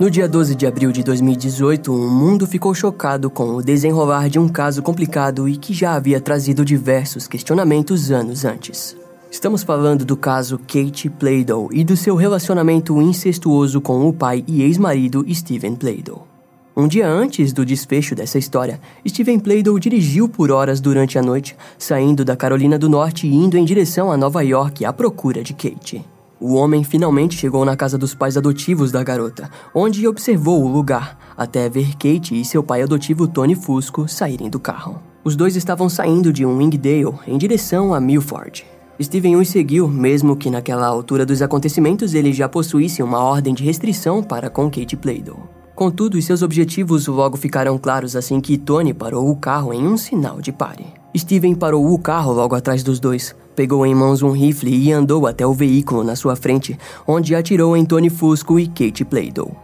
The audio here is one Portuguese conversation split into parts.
No dia 12 de abril de 2018, o mundo ficou chocado com o desenrolar de um caso complicado e que já havia trazido diversos questionamentos anos antes. Estamos falando do caso Kate Playdow e do seu relacionamento incestuoso com o pai e ex-marido Steven Playdow. Um dia antes do desfecho dessa história, Steven Playdow dirigiu por horas durante a noite, saindo da Carolina do Norte e indo em direção a Nova York à procura de Kate. O homem finalmente chegou na casa dos pais adotivos da garota, onde observou o lugar, até ver Kate e seu pai adotivo Tony Fusco saírem do carro. Os dois estavam saindo de um Wingdale em direção a Milford. Steven os seguiu, mesmo que naquela altura dos acontecimentos ele já possuísse uma ordem de restrição para com Kate Playdow. Contudo, seus objetivos logo ficaram claros assim que Tony parou o carro em um sinal de pare. Steven parou o carro logo atrás dos dois, pegou em mãos um rifle e andou até o veículo na sua frente, onde atirou em Tony Fusco e Kate Playdow.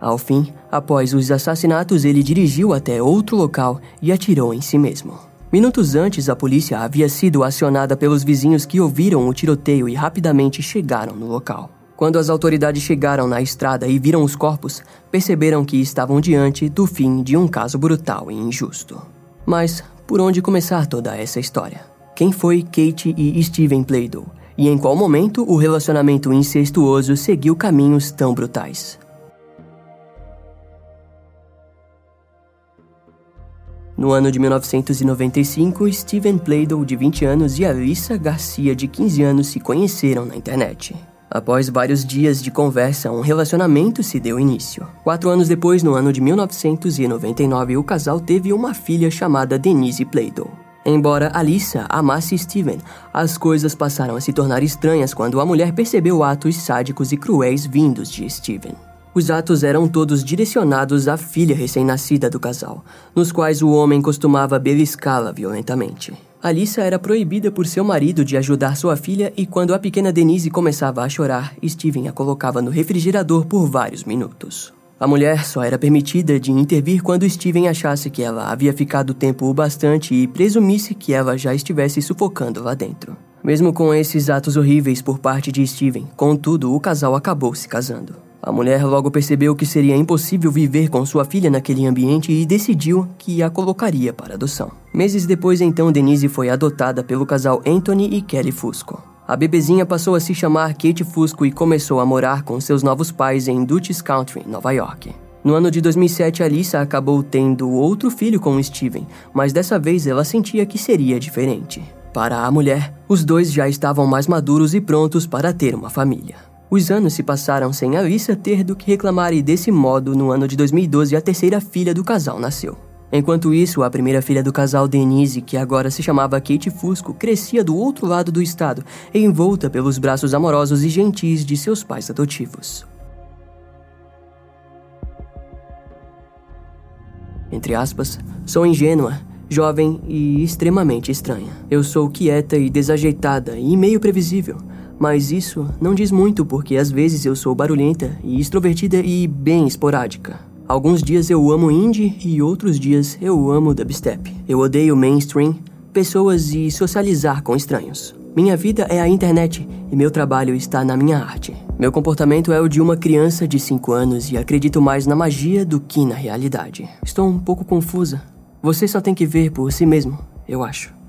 Ao fim, após os assassinatos, ele dirigiu até outro local e atirou em si mesmo. Minutos antes, a polícia havia sido acionada pelos vizinhos que ouviram o tiroteio e rapidamente chegaram no local. Quando as autoridades chegaram na estrada e viram os corpos, perceberam que estavam diante do fim de um caso brutal e injusto. Mas por onde começar toda essa história? Quem foi Kate e Steven Playdow? E em qual momento o relacionamento incestuoso seguiu caminhos tão brutais? No ano de 1995, Steven Playdow, de 20 anos, e Alissa Garcia, de 15 anos, se conheceram na internet. Após vários dias de conversa, um relacionamento se deu início. Quatro anos depois, no ano de 1999, o casal teve uma filha chamada Denise Playdow. Embora Alissa amasse Steven, as coisas passaram a se tornar estranhas quando a mulher percebeu atos sádicos e cruéis vindos de Steven. Os atos eram todos direcionados à filha recém-nascida do casal, nos quais o homem costumava beliscá-la violentamente. Alissa era proibida por seu marido de ajudar sua filha e quando a pequena Denise começava a chorar, Steven a colocava no refrigerador por vários minutos. A mulher só era permitida de intervir quando Steven achasse que ela havia ficado tempo o bastante e presumisse que ela já estivesse sufocando lá dentro. Mesmo com esses atos horríveis por parte de Steven, contudo, o casal acabou se casando. A mulher logo percebeu que seria impossível viver com sua filha naquele ambiente e decidiu que a colocaria para adoção. Meses depois, então, Denise foi adotada pelo casal Anthony e Kelly Fusco. A bebezinha passou a se chamar Kate Fusco e começou a morar com seus novos pais em Dutchess Country, Nova York. No ano de 2007, Alissa acabou tendo outro filho com Steven, mas dessa vez ela sentia que seria diferente. Para a mulher, os dois já estavam mais maduros e prontos para ter uma família. Os anos se passaram sem Alissa ter do que reclamar e desse modo, no ano de 2012, a terceira filha do casal nasceu. Enquanto isso, a primeira filha do casal, Denise, que agora se chamava Kate Fusco, crescia do outro lado do estado, envolta pelos braços amorosos e gentis de seus pais adotivos. Entre aspas, sou ingênua, jovem e extremamente estranha. Eu sou quieta e desajeitada e meio previsível. Mas isso não diz muito porque às vezes eu sou barulhenta e extrovertida e bem esporádica. Alguns dias eu amo indie e outros dias eu amo dubstep. Eu odeio mainstream, pessoas e socializar com estranhos. Minha vida é a internet e meu trabalho está na minha arte. Meu comportamento é o de uma criança de 5 anos e acredito mais na magia do que na realidade. Estou um pouco confusa. Você só tem que ver por si mesmo, eu acho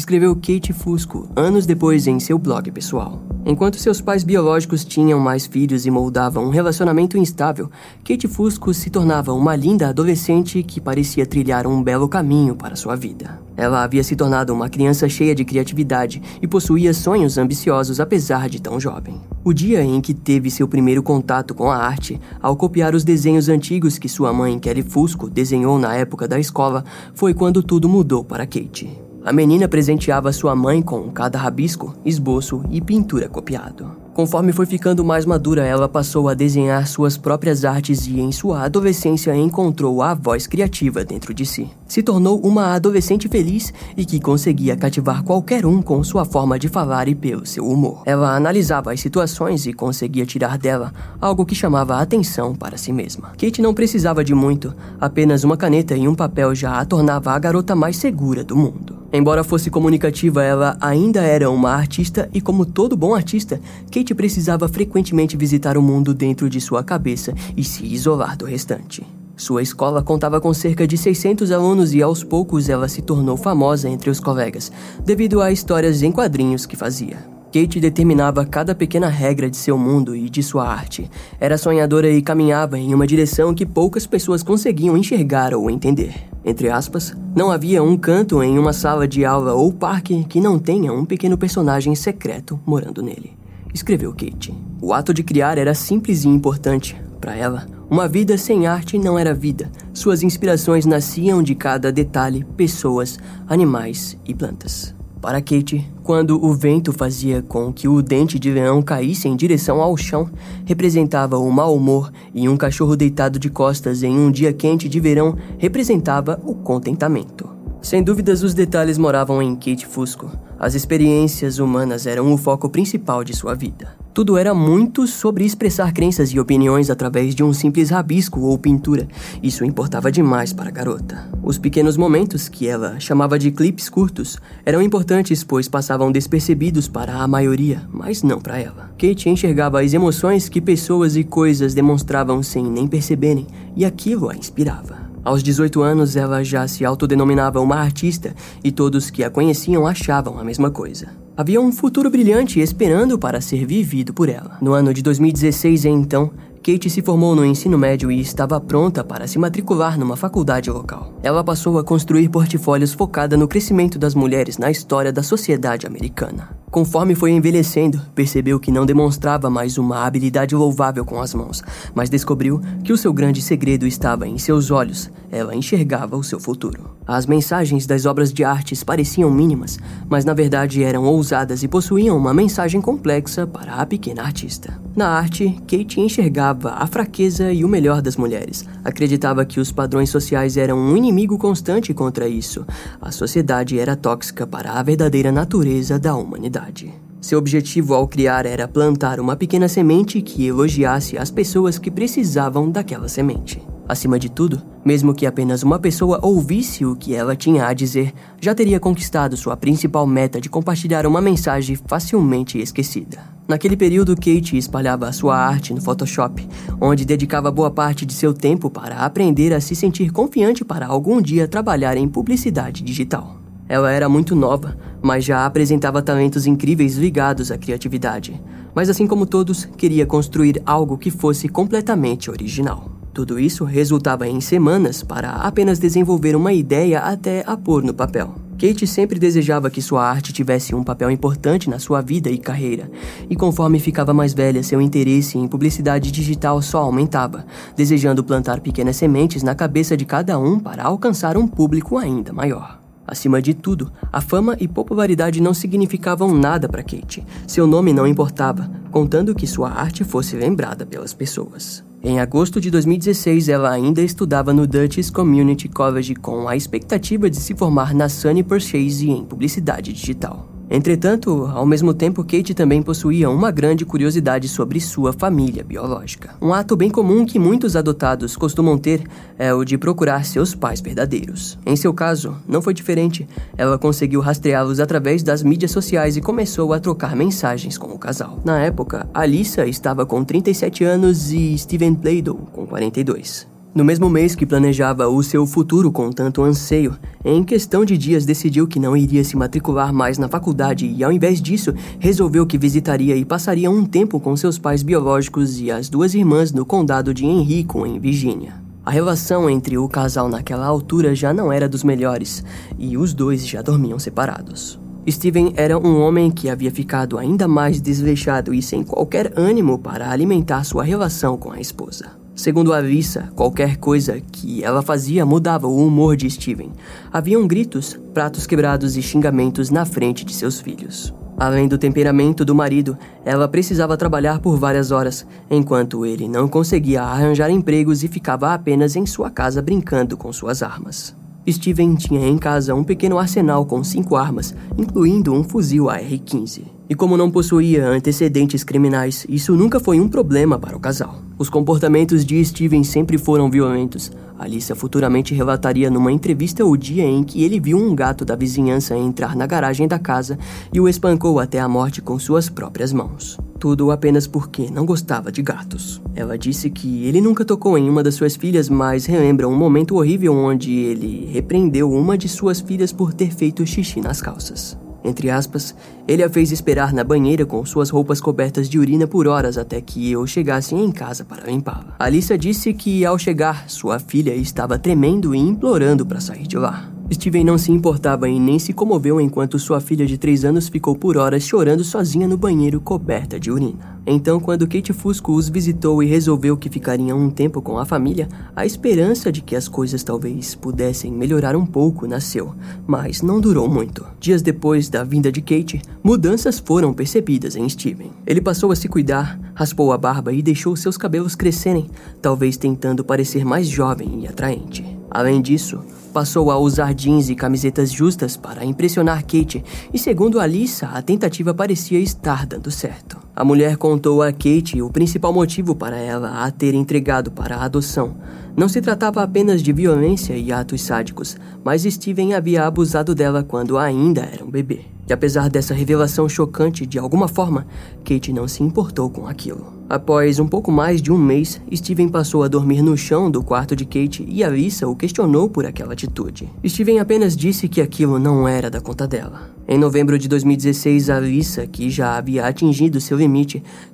escreveu Kate Fusco anos depois em seu blog pessoal. Enquanto seus pais biológicos tinham mais filhos e moldavam um relacionamento instável, Kate Fusco se tornava uma linda adolescente que parecia trilhar um belo caminho para sua vida. Ela havia se tornado uma criança cheia de criatividade e possuía sonhos ambiciosos apesar de tão jovem. O dia em que teve seu primeiro contato com a arte, ao copiar os desenhos antigos que sua mãe, Kelly Fusco, desenhou na época da escola, foi quando tudo mudou para Kate. A menina presenteava sua mãe com cada rabisco, esboço e pintura copiado. Conforme foi ficando mais madura, ela passou a desenhar suas próprias artes e, em sua adolescência, encontrou a voz criativa dentro de si. Se tornou uma adolescente feliz e que conseguia cativar qualquer um com sua forma de falar e pelo seu humor. Ela analisava as situações e conseguia tirar dela algo que chamava a atenção para si mesma. Kate não precisava de muito, apenas uma caneta e um papel já a tornava a garota mais segura do mundo. Embora fosse comunicativa, ela ainda era uma artista e, como todo bom artista, Kate precisava frequentemente visitar o mundo dentro de sua cabeça e se isolar do restante. Sua escola contava com cerca de 600 alunos e aos poucos ela se tornou famosa entre os colegas, devido a histórias em quadrinhos que fazia. Kate determinava cada pequena regra de seu mundo e de sua arte. Era sonhadora e caminhava em uma direção que poucas pessoas conseguiam enxergar ou entender. Entre aspas, não havia um canto em uma sala de aula ou parque que não tenha um pequeno personagem secreto morando nele. Escreveu Kate. O ato de criar era simples e importante. Para ela, uma vida sem arte não era vida. Suas inspirações nasciam de cada detalhe, pessoas, animais e plantas. Para Kate, quando o vento fazia com que o dente de leão caísse em direção ao chão, representava o mau humor e um cachorro deitado de costas em um dia quente de verão representava o contentamento. Sem dúvidas, os detalhes moravam em Kate Fusco. As experiências humanas eram o foco principal de sua vida. Tudo era muito sobre expressar crenças e opiniões através de um simples rabisco ou pintura. Isso importava demais para a garota. Os pequenos momentos, que ela chamava de clipes curtos, eram importantes pois passavam despercebidos para a maioria, mas não para ela. Kate enxergava as emoções que pessoas e coisas demonstravam sem nem perceberem, e aquilo a inspirava. Aos 18 anos, ela já se autodenominava uma artista e todos que a conheciam achavam a mesma coisa. Havia um futuro brilhante esperando para ser vivido por ela. No ano de 2016, então, Kate se formou no ensino médio e estava pronta para se matricular numa faculdade local. Ela passou a construir portfólios focada no crescimento das mulheres na história da sociedade americana. Conforme foi envelhecendo, percebeu que não demonstrava mais uma habilidade louvável com as mãos, mas descobriu que o seu grande segredo estava em seus olhos. Ela enxergava o seu futuro. As mensagens das obras de artes pareciam mínimas, mas na verdade eram ousadas e possuíam uma mensagem complexa para a pequena artista. Na arte, Kate enxergava a fraqueza e o melhor das mulheres. Acreditava que os padrões sociais eram um inimigo constante contra isso. A sociedade era tóxica para a verdadeira natureza da humanidade. Seu objetivo ao criar era plantar uma pequena semente que elogiasse as pessoas que precisavam daquela semente. Acima de tudo, mesmo que apenas uma pessoa ouvisse o que ela tinha a dizer, já teria conquistado sua principal meta de compartilhar uma mensagem facilmente esquecida. Naquele período, Kate espalhava sua arte no Photoshop, onde dedicava boa parte de seu tempo para aprender a se sentir confiante para algum dia trabalhar em publicidade digital. Ela era muito nova, mas já apresentava talentos incríveis ligados à criatividade. Mas assim como todos, queria construir algo que fosse completamente original. Tudo isso resultava em semanas para apenas desenvolver uma ideia até a pôr no papel. Kate sempre desejava que sua arte tivesse um papel importante na sua vida e carreira, e conforme ficava mais velha, seu interesse em publicidade digital só aumentava, desejando plantar pequenas sementes na cabeça de cada um para alcançar um público ainda maior. Acima de tudo, a fama e popularidade não significavam nada para Kate. Seu nome não importava, contando que sua arte fosse lembrada pelas pessoas. Em agosto de 2016, ela ainda estudava no Dutchess Community College com a expectativa de se formar na Sunny Purchase em publicidade digital. Entretanto, ao mesmo tempo, Kate também possuía uma grande curiosidade sobre sua família biológica. Um ato bem comum que muitos adotados costumam ter é o de procurar seus pais verdadeiros. Em seu caso, não foi diferente. Ela conseguiu rastreá-los através das mídias sociais e começou a trocar mensagens com o casal. Na época, Alissa estava com 37 anos e Steven Playdow com 42. No mesmo mês que planejava o seu futuro com tanto anseio, em questão de dias decidiu que não iria se matricular mais na faculdade e, ao invés disso, resolveu que visitaria e passaria um tempo com seus pais biológicos e as duas irmãs no condado de Henrico, em Virgínia. A relação entre o casal naquela altura já não era dos melhores e os dois já dormiam separados. Steven era um homem que havia ficado ainda mais desleixado e sem qualquer ânimo para alimentar sua relação com a esposa. Segundo Alissa, qualquer coisa que ela fazia mudava o humor de Steven. Haviam gritos, pratos quebrados e xingamentos na frente de seus filhos. Além do temperamento do marido, ela precisava trabalhar por várias horas, enquanto ele não conseguia arranjar empregos e ficava apenas em sua casa brincando com suas armas. Steven tinha em casa um pequeno arsenal com cinco armas, incluindo um fuzil AR-15. E como não possuía antecedentes criminais, isso nunca foi um problema para o casal. Os comportamentos de Steven sempre foram violentos. Alicia futuramente relataria numa entrevista o dia em que ele viu um gato da vizinhança entrar na garagem da casa e o espancou até a morte com suas próprias mãos. Tudo apenas porque não gostava de gatos. Ela disse que ele nunca tocou em uma das suas filhas, mas relembra um momento horrível onde ele repreendeu uma de suas filhas por ter feito xixi nas calças. Entre aspas, ele a fez esperar na banheira com suas roupas cobertas de urina por horas até que eu chegasse em casa para limpá-la. Alissa disse que ao chegar, sua filha estava tremendo e implorando para sair de lá. Steven não se importava e nem se comoveu enquanto sua filha de 3 anos ficou por horas chorando sozinha no banheiro coberta de urina. Então, quando Kate Fusco os visitou e resolveu que ficariam um tempo com a família, a esperança de que as coisas talvez pudessem melhorar um pouco nasceu, mas não durou muito. Dias depois da vinda de Kate, mudanças foram percebidas em Steven. Ele passou a se cuidar, raspou a barba e deixou seus cabelos crescerem, talvez tentando parecer mais jovem e atraente. Além disso, Passou a usar jeans e camisetas justas para impressionar Kate, e segundo Alissa, a tentativa parecia estar dando certo. A mulher contou a Kate o principal motivo para ela a ter entregado para a adoção. Não se tratava apenas de violência e atos sádicos, mas Steven havia abusado dela quando ainda era um bebê. E apesar dessa revelação chocante, de alguma forma, Kate não se importou com aquilo. Após um pouco mais de um mês, Steven passou a dormir no chão do quarto de Kate e Alissa o questionou por aquela atitude. Steven apenas disse que aquilo não era da conta dela. Em novembro de 2016, Alissa, que já havia atingido seu limite,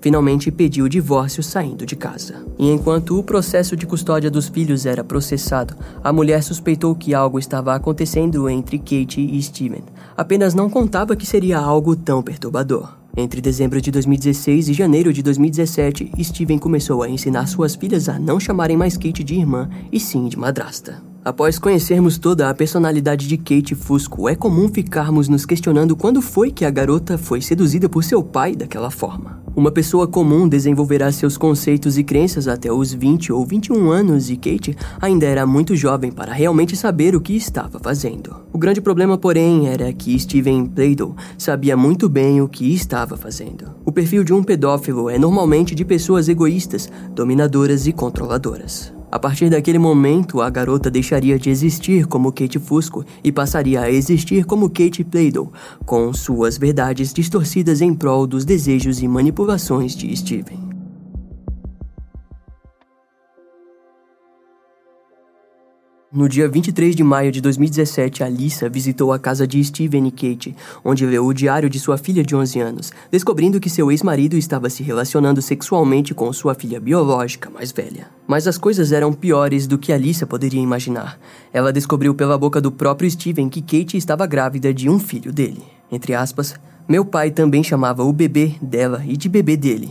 finalmente pediu o divórcio saindo de casa. E enquanto o processo de custódia dos filhos era processado, a mulher suspeitou que algo estava acontecendo entre Kate e Steven. Apenas não contava que seria algo tão perturbador. Entre dezembro de 2016 e janeiro de 2017, Steven começou a ensinar suas filhas a não chamarem mais Kate de irmã e sim de madrasta. Após conhecermos toda a personalidade de Kate Fusco, é comum ficarmos nos questionando quando foi que a garota foi seduzida por seu pai daquela forma. Uma pessoa comum desenvolverá seus conceitos e crenças até os 20 ou 21 anos e Kate ainda era muito jovem para realmente saber o que estava fazendo. O grande problema, porém, era que Steven Playdell sabia muito bem o que estava fazendo. O perfil de um pedófilo é normalmente de pessoas egoístas, dominadoras e controladoras. A partir daquele momento, a garota deixaria de existir como Kate Fusco e passaria a existir como Kate Playdell, com suas verdades distorcidas em prol dos desejos e manipulações de Steven. No dia 23 de maio de 2017, Alissa visitou a casa de Steven e Kate, onde leu o diário de sua filha de 11 anos, descobrindo que seu ex-marido estava se relacionando sexualmente com sua filha biológica mais velha. Mas as coisas eram piores do que Alissa poderia imaginar. Ela descobriu pela boca do próprio Steven que Kate estava grávida de um filho dele. Entre aspas, meu pai também chamava o bebê dela e de bebê dele.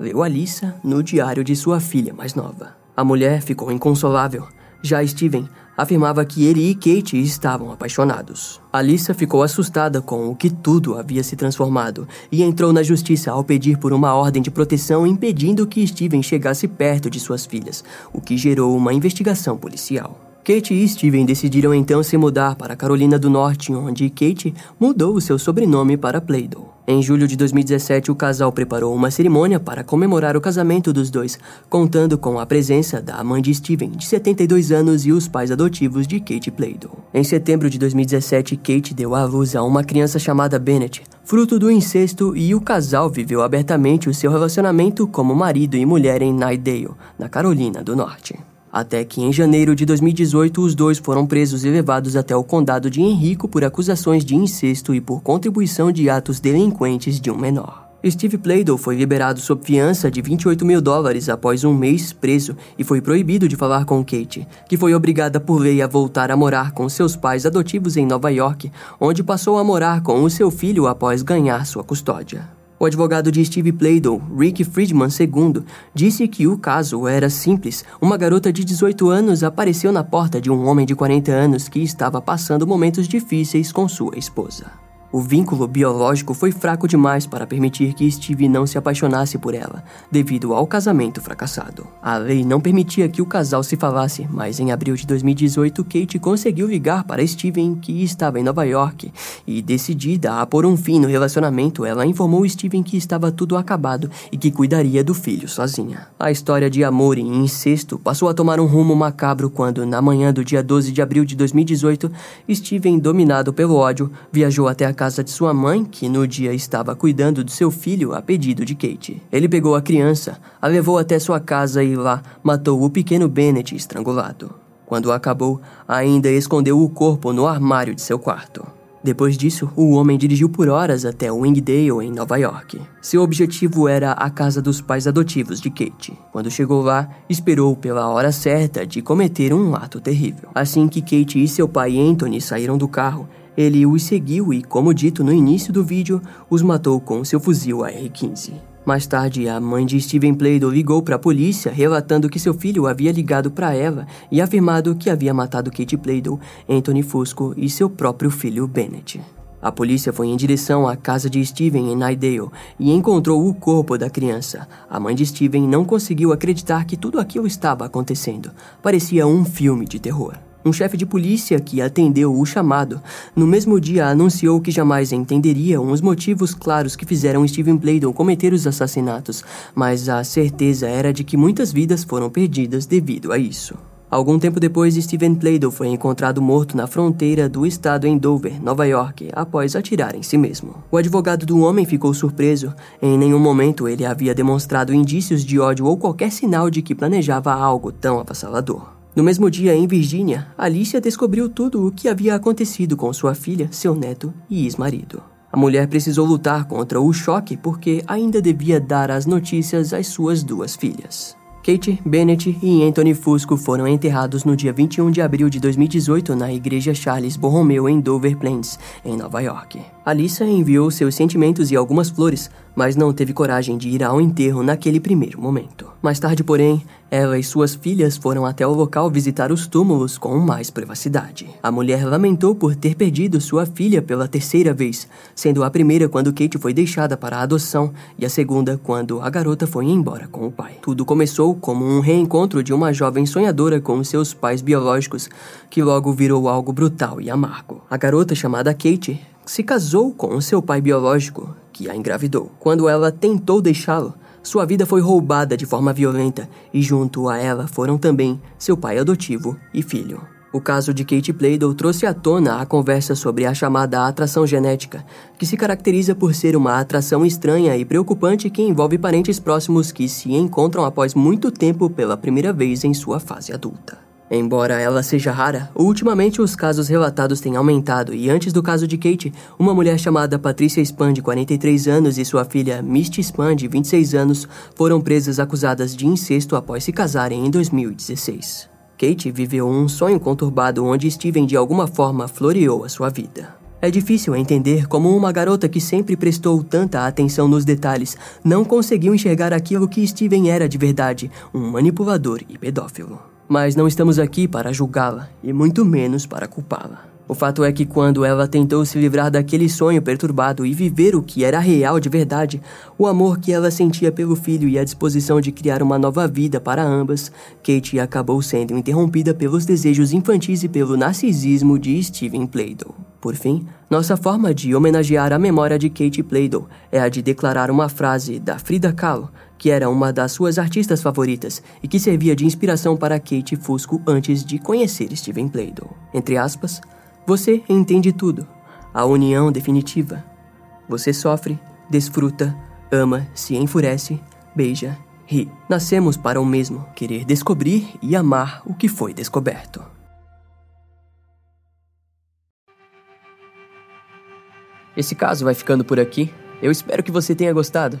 Leu Alissa no diário de sua filha mais nova. A mulher ficou inconsolável. Já Steven afirmava que ele e Kate estavam apaixonados. Alissa ficou assustada com o que tudo havia se transformado e entrou na justiça ao pedir por uma ordem de proteção impedindo que Steven chegasse perto de suas filhas, o que gerou uma investigação policial. Kate e Steven decidiram então se mudar para Carolina do Norte, onde Kate mudou o seu sobrenome para Playdell. Em julho de 2017, o casal preparou uma cerimônia para comemorar o casamento dos dois, contando com a presença da mãe de Steven, de 72 anos, e os pais adotivos de Kate Playdell. Em setembro de 2017, Kate deu à luz a uma criança chamada Bennett, fruto do incesto, e o casal viveu abertamente o seu relacionamento como marido e mulher em Nightdale, na Carolina do Norte. Até que em janeiro de 2018 os dois foram presos e levados até o condado de Henrico por acusações de incesto e por contribuição de atos delinquentes de um menor. Steve Playdell foi liberado sob fiança de 28 mil dólares após um mês preso e foi proibido de falar com Kate, que foi obrigada por lei a voltar a morar com seus pais adotivos em Nova York, onde passou a morar com o seu filho após ganhar sua custódia. O advogado de Steve Playdell, Rick Friedman II, disse que o caso era simples. Uma garota de 18 anos apareceu na porta de um homem de 40 anos que estava passando momentos difíceis com sua esposa. O vínculo biológico foi fraco demais para permitir que Steve não se apaixonasse por ela, devido ao casamento fracassado. A lei não permitia que o casal se falasse, mas em abril de 2018, Kate conseguiu ligar para Steven, que estava em Nova York, e decidida a pôr um fim no relacionamento, ela informou Steven que estava tudo acabado e que cuidaria do filho sozinha. A história de amor e incesto passou a tomar um rumo macabro quando, na manhã do dia 12 de abril de 2018, Steven, dominado pelo ódio, viajou até a casa de sua mãe, que no dia estava cuidando do seu filho a pedido de Kate. Ele pegou a criança, a levou até sua casa e lá matou o pequeno Bennett estrangulado. Quando acabou, ainda escondeu o corpo no armário de seu quarto. Depois disso, o homem dirigiu por horas até Wingdale, em Nova York. Seu objetivo era a casa dos pais adotivos de Kate. Quando chegou lá, esperou pela hora certa de cometer um ato terrível. Assim que Kate e seu pai Anthony saíram do carro, ele os seguiu e, como dito no início do vídeo, os matou com seu fuzil AR-15. Mais tarde, a mãe de Steven Playdo ligou para a polícia, relatando que seu filho havia ligado para ela e afirmado que havia matado Kate Playdo, Anthony Fusco e seu próprio filho Bennett. A polícia foi em direção à casa de Steven em Nidale e encontrou o corpo da criança. A mãe de Steven não conseguiu acreditar que tudo aquilo estava acontecendo. Parecia um filme de terror. Um chefe de polícia que atendeu o chamado, no mesmo dia anunciou que jamais entenderia os motivos claros que fizeram Steven Bladen cometer os assassinatos, mas a certeza era de que muitas vidas foram perdidas devido a isso. Algum tempo depois, Steven Playdo foi encontrado morto na fronteira do estado em Dover, Nova York, após atirar em si mesmo. O advogado do homem ficou surpreso. Em nenhum momento ele havia demonstrado indícios de ódio ou qualquer sinal de que planejava algo tão avassalador. No mesmo dia, em Virgínia, Alicia descobriu tudo o que havia acontecido com sua filha, seu neto e ex-marido. A mulher precisou lutar contra o choque porque ainda devia dar as notícias às suas duas filhas. Kate Bennett e Anthony Fusco foram enterrados no dia 21 de abril de 2018 na Igreja Charles Borromeo em Dover Plains, em Nova York. Alissa enviou seus sentimentos e algumas flores, mas não teve coragem de ir ao enterro naquele primeiro momento. Mais tarde, porém, ela e suas filhas foram até o local visitar os túmulos com mais privacidade. A mulher lamentou por ter perdido sua filha pela terceira vez, sendo a primeira quando Kate foi deixada para a adoção e a segunda quando a garota foi embora com o pai. Tudo começou como um reencontro de uma jovem sonhadora com seus pais biológicos, que logo virou algo brutal e amargo. A garota chamada Kate se casou com seu pai biológico, que a engravidou. Quando ela tentou deixá-lo, sua vida foi roubada de forma violenta e junto a ela foram também seu pai adotivo e filho. O caso de Kate Playdow trouxe à tona a conversa sobre a chamada atração genética, que se caracteriza por ser uma atração estranha e preocupante que envolve parentes próximos que se encontram após muito tempo pela primeira vez em sua fase adulta. Embora ela seja rara, ultimamente os casos relatados têm aumentado e antes do caso de Kate, uma mulher chamada Patricia Span, de 43 anos, e sua filha Misty Span, de 26 anos, foram presas acusadas de incesto após se casarem em 2016. Kate viveu um sonho conturbado onde Steven de alguma forma floreou a sua vida. É difícil entender como uma garota que sempre prestou tanta atenção nos detalhes não conseguiu enxergar aquilo que Steven era de verdade, um manipulador e pedófilo mas não estamos aqui para julgá-la e muito menos para culpá-la. O fato é que quando ela tentou se livrar daquele sonho perturbado e viver o que era real de verdade, o amor que ela sentia pelo filho e a disposição de criar uma nova vida para ambas, Kate acabou sendo interrompida pelos desejos infantis e pelo narcisismo de Steven Playdow. Por fim, nossa forma de homenagear a memória de Kate Playdow é a de declarar uma frase da Frida Kahlo, que era uma das suas artistas favoritas e que servia de inspiração para Kate Fusco antes de conhecer Steven Playdow. Entre aspas, você entende tudo. A união definitiva. Você sofre, desfruta, ama, se enfurece, beija, ri. Nascemos para o mesmo, querer descobrir e amar o que foi descoberto. Esse caso vai ficando por aqui. Eu espero que você tenha gostado.